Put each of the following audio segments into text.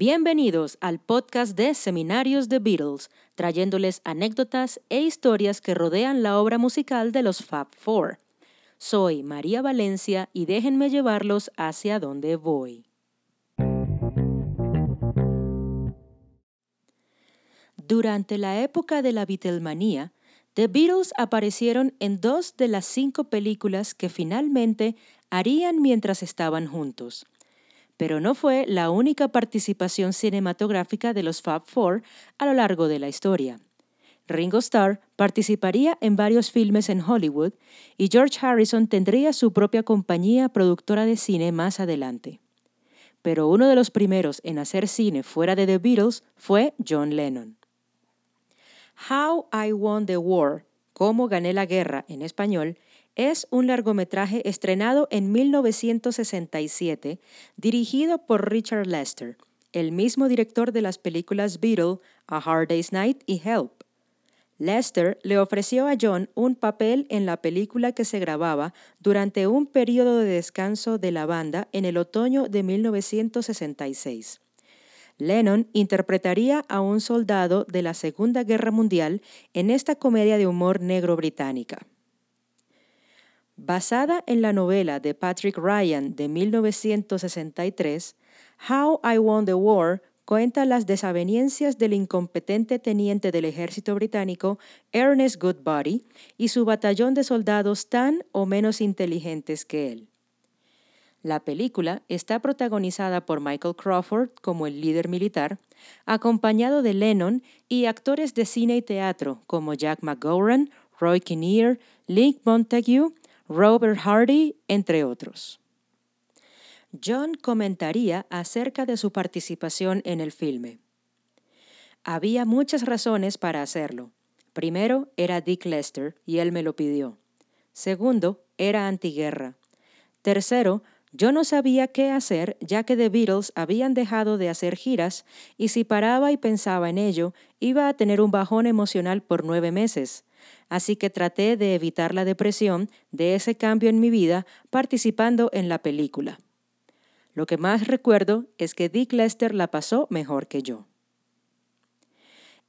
Bienvenidos al podcast de Seminarios de Beatles, trayéndoles anécdotas e historias que rodean la obra musical de los Fab Four. Soy María Valencia y déjenme llevarlos hacia donde voy. Durante la época de la Beatlemanía, The Beatles aparecieron en dos de las cinco películas que finalmente harían mientras estaban juntos pero no fue la única participación cinematográfica de los Fab Four a lo largo de la historia. Ringo Starr participaría en varios filmes en Hollywood y George Harrison tendría su propia compañía productora de cine más adelante. Pero uno de los primeros en hacer cine fuera de The Beatles fue John Lennon. How I Won the War, Cómo gané la guerra en español, es un largometraje estrenado en 1967, dirigido por Richard Lester, el mismo director de las películas Beatle, A Hard Day's Night y Help. Lester le ofreció a John un papel en la película que se grababa durante un periodo de descanso de la banda en el otoño de 1966. Lennon interpretaría a un soldado de la Segunda Guerra Mundial en esta comedia de humor negro británica. Basada en la novela de Patrick Ryan de 1963, How I Won the War cuenta las desavenencias del incompetente teniente del ejército británico Ernest Goodbody y su batallón de soldados tan o menos inteligentes que él. La película está protagonizada por Michael Crawford como el líder militar, acompañado de Lennon y actores de cine y teatro como Jack McGowran, Roy Kinnear, Lee Montague Robert Hardy, entre otros. John comentaría acerca de su participación en el filme. Había muchas razones para hacerlo. Primero, era Dick Lester y él me lo pidió. Segundo, era antiguerra. Tercero, yo no sabía qué hacer ya que The Beatles habían dejado de hacer giras y si paraba y pensaba en ello, iba a tener un bajón emocional por nueve meses así que traté de evitar la depresión de ese cambio en mi vida participando en la película. Lo que más recuerdo es que Dick Lester la pasó mejor que yo.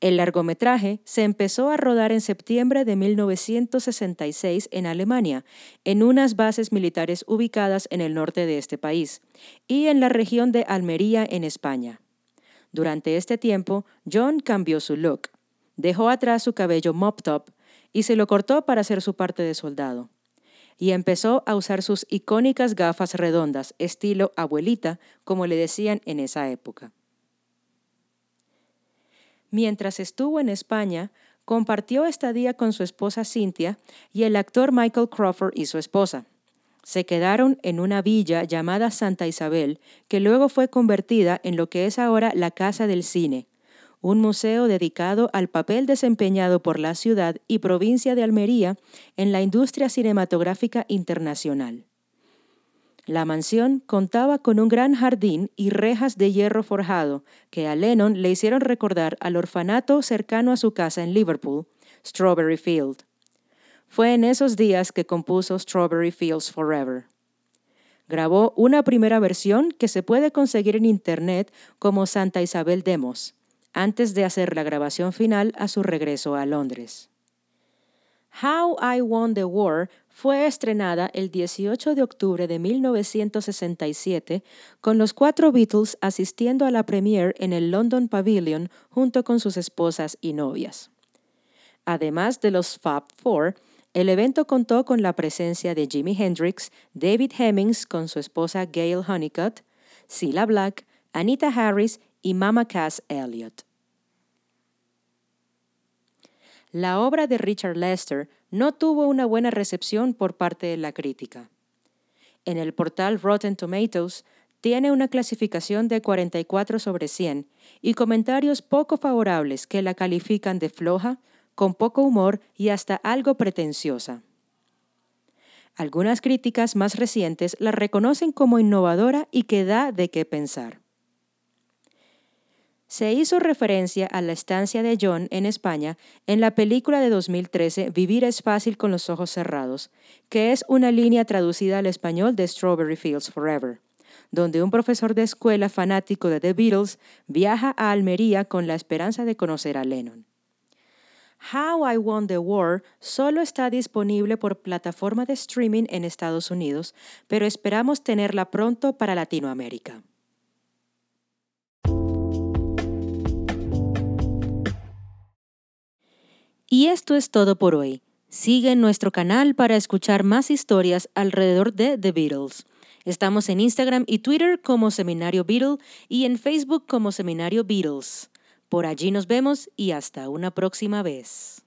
El largometraje se empezó a rodar en septiembre de 1966 en Alemania, en unas bases militares ubicadas en el norte de este país, y en la región de Almería, en España. Durante este tiempo, John cambió su look. Dejó atrás su cabello mop top y se lo cortó para hacer su parte de soldado. Y empezó a usar sus icónicas gafas redondas, estilo abuelita, como le decían en esa época. Mientras estuvo en España, compartió estadía con su esposa Cynthia y el actor Michael Crawford y su esposa. Se quedaron en una villa llamada Santa Isabel, que luego fue convertida en lo que es ahora la Casa del Cine, un museo dedicado al papel desempeñado por la ciudad y provincia de Almería en la industria cinematográfica internacional. La mansión contaba con un gran jardín y rejas de hierro forjado que a Lennon le hicieron recordar al orfanato cercano a su casa en Liverpool, Strawberry Field. Fue en esos días que compuso Strawberry Fields Forever. Grabó una primera versión que se puede conseguir en Internet como Santa Isabel Demos antes de hacer la grabación final a su regreso a Londres. How I Won the War fue estrenada el 18 de octubre de 1967 con los cuatro Beatles asistiendo a la premiere en el London Pavilion junto con sus esposas y novias. Además de los Fab Four, el evento contó con la presencia de Jimi Hendrix, David Hemmings con su esposa Gail Honeycutt, Cilla Black, Anita Harris y Mama Cass Elliot. La obra de Richard Lester no tuvo una buena recepción por parte de la crítica. En el portal Rotten Tomatoes tiene una clasificación de 44 sobre 100 y comentarios poco favorables que la califican de floja, con poco humor y hasta algo pretenciosa. Algunas críticas más recientes la reconocen como innovadora y que da de qué pensar. Se hizo referencia a la estancia de John en España en la película de 2013 Vivir es fácil con los ojos cerrados, que es una línea traducida al español de Strawberry Fields Forever, donde un profesor de escuela fanático de The Beatles viaja a Almería con la esperanza de conocer a Lennon. How I Won the War solo está disponible por plataforma de streaming en Estados Unidos, pero esperamos tenerla pronto para Latinoamérica. Y esto es todo por hoy. Sigue nuestro canal para escuchar más historias alrededor de The Beatles. Estamos en Instagram y Twitter como Seminario Beatle y en Facebook como Seminario Beatles. Por allí nos vemos y hasta una próxima vez.